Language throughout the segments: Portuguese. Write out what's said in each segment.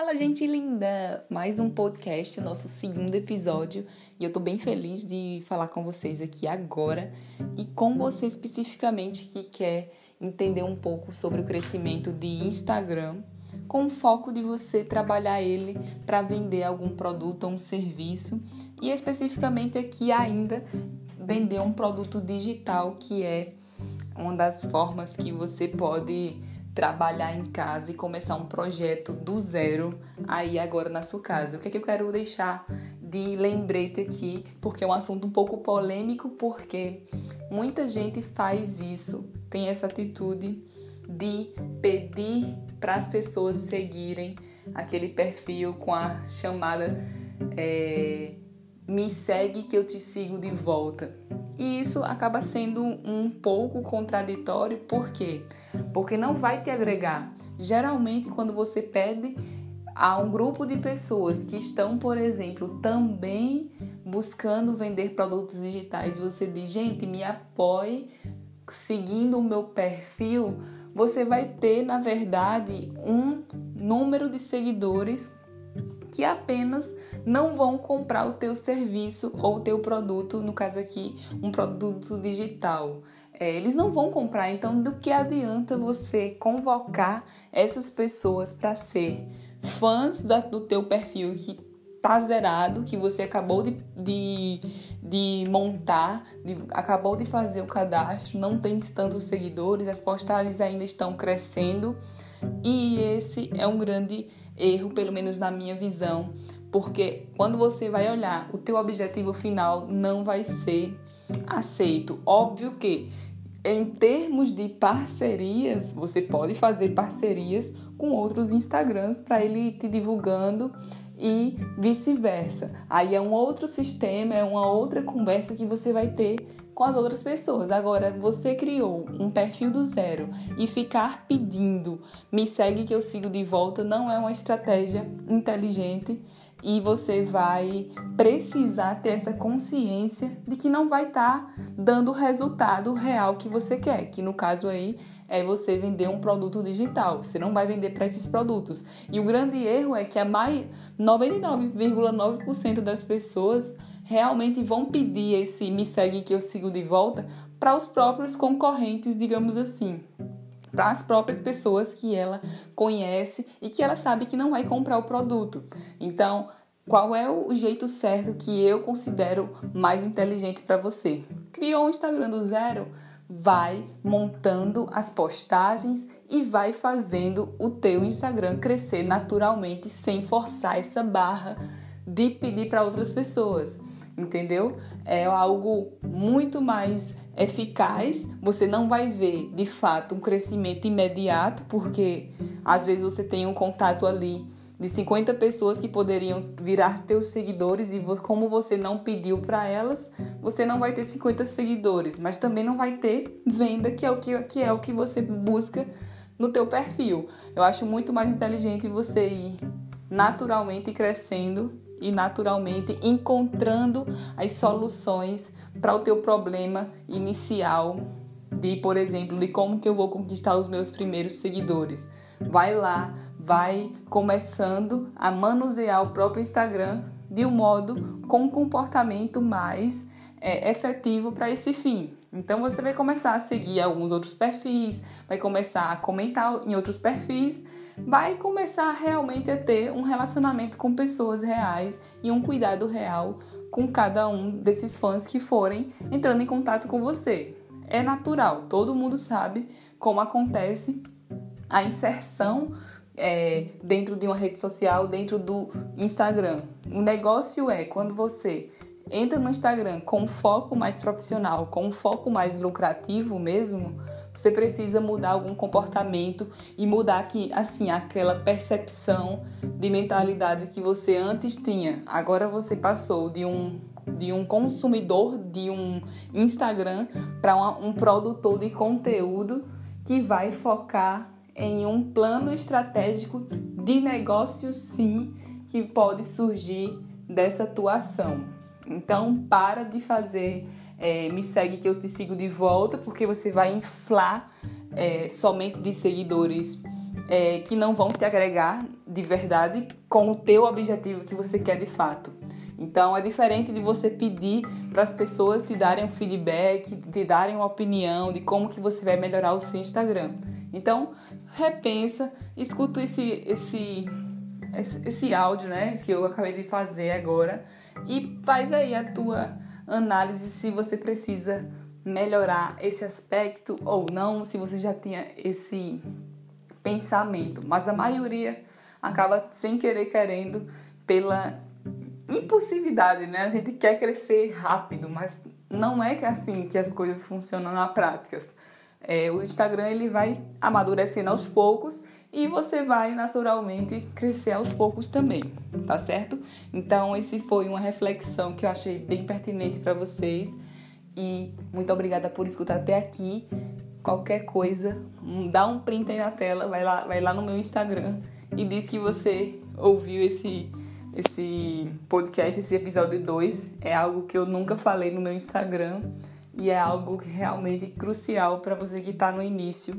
Fala, gente linda! Mais um podcast, nosso segundo episódio, e eu tô bem feliz de falar com vocês aqui agora. E com você especificamente que quer entender um pouco sobre o crescimento de Instagram, com o foco de você trabalhar ele para vender algum produto ou um serviço, e especificamente aqui ainda vender um produto digital que é uma das formas que você pode trabalhar em casa e começar um projeto do zero aí agora na sua casa. O que é que eu quero deixar de lembrete aqui, porque é um assunto um pouco polêmico, porque muita gente faz isso, tem essa atitude de pedir para as pessoas seguirem aquele perfil com a chamada é, me segue que eu te sigo de volta. E isso acaba sendo um pouco contraditório, por quê? Porque não vai te agregar. Geralmente, quando você pede a um grupo de pessoas que estão, por exemplo, também buscando vender produtos digitais, você diz, gente, me apoie seguindo o meu perfil, você vai ter, na verdade, um número de seguidores que apenas não vão comprar o teu serviço ou o teu produto, no caso aqui, um produto digital. É, eles não vão comprar, então do que adianta você convocar essas pessoas para ser fãs da, do teu perfil que tá zerado, que você acabou de, de, de montar, de, acabou de fazer o cadastro, não tem tantos seguidores, as postagens ainda estão crescendo e esse é um grande erro, pelo menos na minha visão, porque quando você vai olhar, o teu objetivo final não vai ser aceito. Óbvio que em termos de parcerias, você pode fazer parcerias com outros Instagrams para ele te divulgando e vice-versa. Aí é um outro sistema, é uma outra conversa que você vai ter com as outras pessoas. Agora, você criou um perfil do zero e ficar pedindo me segue que eu sigo de volta não é uma estratégia inteligente e você vai precisar ter essa consciência de que não vai estar tá dando o resultado real que você quer, que no caso aí é você vender um produto digital. Você não vai vender para esses produtos. E o grande erro é que a mais 99,9% das pessoas realmente vão pedir esse me segue que eu sigo de volta para os próprios concorrentes, digamos assim. Para as próprias pessoas que ela conhece e que ela sabe que não vai comprar o produto. Então, qual é o jeito certo que eu considero mais inteligente para você? Criou um Instagram do zero? Vai montando as postagens e vai fazendo o teu Instagram crescer naturalmente sem forçar essa barra de pedir para outras pessoas entendeu? É algo muito mais eficaz. Você não vai ver de fato um crescimento imediato, porque às vezes você tem um contato ali de 50 pessoas que poderiam virar teus seguidores e como você não pediu para elas, você não vai ter 50 seguidores, mas também não vai ter venda, que é o que, que é o que você busca no teu perfil. Eu acho muito mais inteligente você ir naturalmente crescendo e naturalmente encontrando as soluções para o teu problema inicial de, por exemplo, de como que eu vou conquistar os meus primeiros seguidores. Vai lá, vai começando a manusear o próprio Instagram de um modo com um comportamento mais é, efetivo para esse fim. Então você vai começar a seguir alguns outros perfis, vai começar a comentar em outros perfis vai começar realmente a ter um relacionamento com pessoas reais e um cuidado real com cada um desses fãs que forem entrando em contato com você. É natural, todo mundo sabe como acontece a inserção é, dentro de uma rede social, dentro do Instagram. O negócio é quando você entra no Instagram com um foco mais profissional, com um foco mais lucrativo mesmo, você precisa mudar algum comportamento e mudar que assim aquela percepção de mentalidade que você antes tinha. Agora você passou de um de um consumidor de um Instagram para um produtor de conteúdo que vai focar em um plano estratégico de negócio sim que pode surgir dessa atuação. Então para de fazer é, me segue que eu te sigo de volta, porque você vai inflar é, somente de seguidores é, que não vão te agregar de verdade com o teu objetivo que você quer de fato. Então é diferente de você pedir para as pessoas te darem um feedback, te darem uma opinião de como que você vai melhorar o seu Instagram. Então repensa, escuta esse esse esse, esse áudio, né, que eu acabei de fazer agora e faz aí a tua análise se você precisa melhorar esse aspecto ou não, se você já tinha esse pensamento. Mas a maioria acaba sem querer querendo pela impulsividade, né? A gente quer crescer rápido, mas não é que é assim que as coisas funcionam na prática. É, o Instagram ele vai amadurecendo aos poucos e você vai naturalmente crescer aos poucos também, tá certo? Então, esse foi uma reflexão que eu achei bem pertinente para vocês e muito obrigada por escutar até aqui. Qualquer coisa, dá um print aí na tela, vai lá, vai lá no meu Instagram e diz que você ouviu esse esse podcast, esse episódio 2. É algo que eu nunca falei no meu Instagram e é algo realmente crucial para você que está no início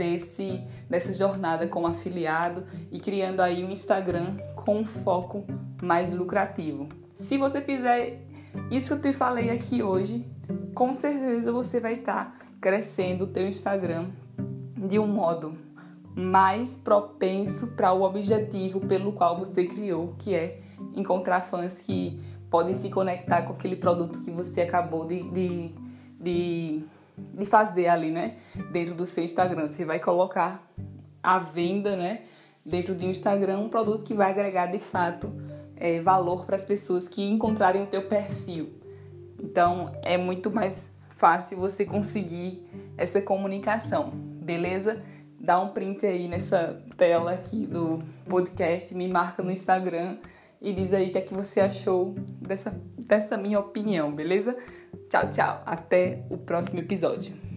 desse, dessa jornada como afiliado e criando aí um Instagram com um foco mais lucrativo. Se você fizer isso que eu te falei aqui hoje, com certeza você vai estar tá crescendo o teu Instagram de um modo mais propenso para o objetivo pelo qual você criou, que é encontrar fãs que podem se conectar com aquele produto que você acabou de, de, de de fazer ali, né? Dentro do seu Instagram. Você vai colocar a venda, né? Dentro de um Instagram, um produto que vai agregar de fato é, valor para as pessoas que encontrarem o teu perfil. Então é muito mais fácil você conseguir essa comunicação, beleza? Dá um print aí nessa tela aqui do podcast, me marca no Instagram e diz aí o que é que você achou dessa, dessa minha opinião, beleza? Tchau, tchau. Até o próximo episódio.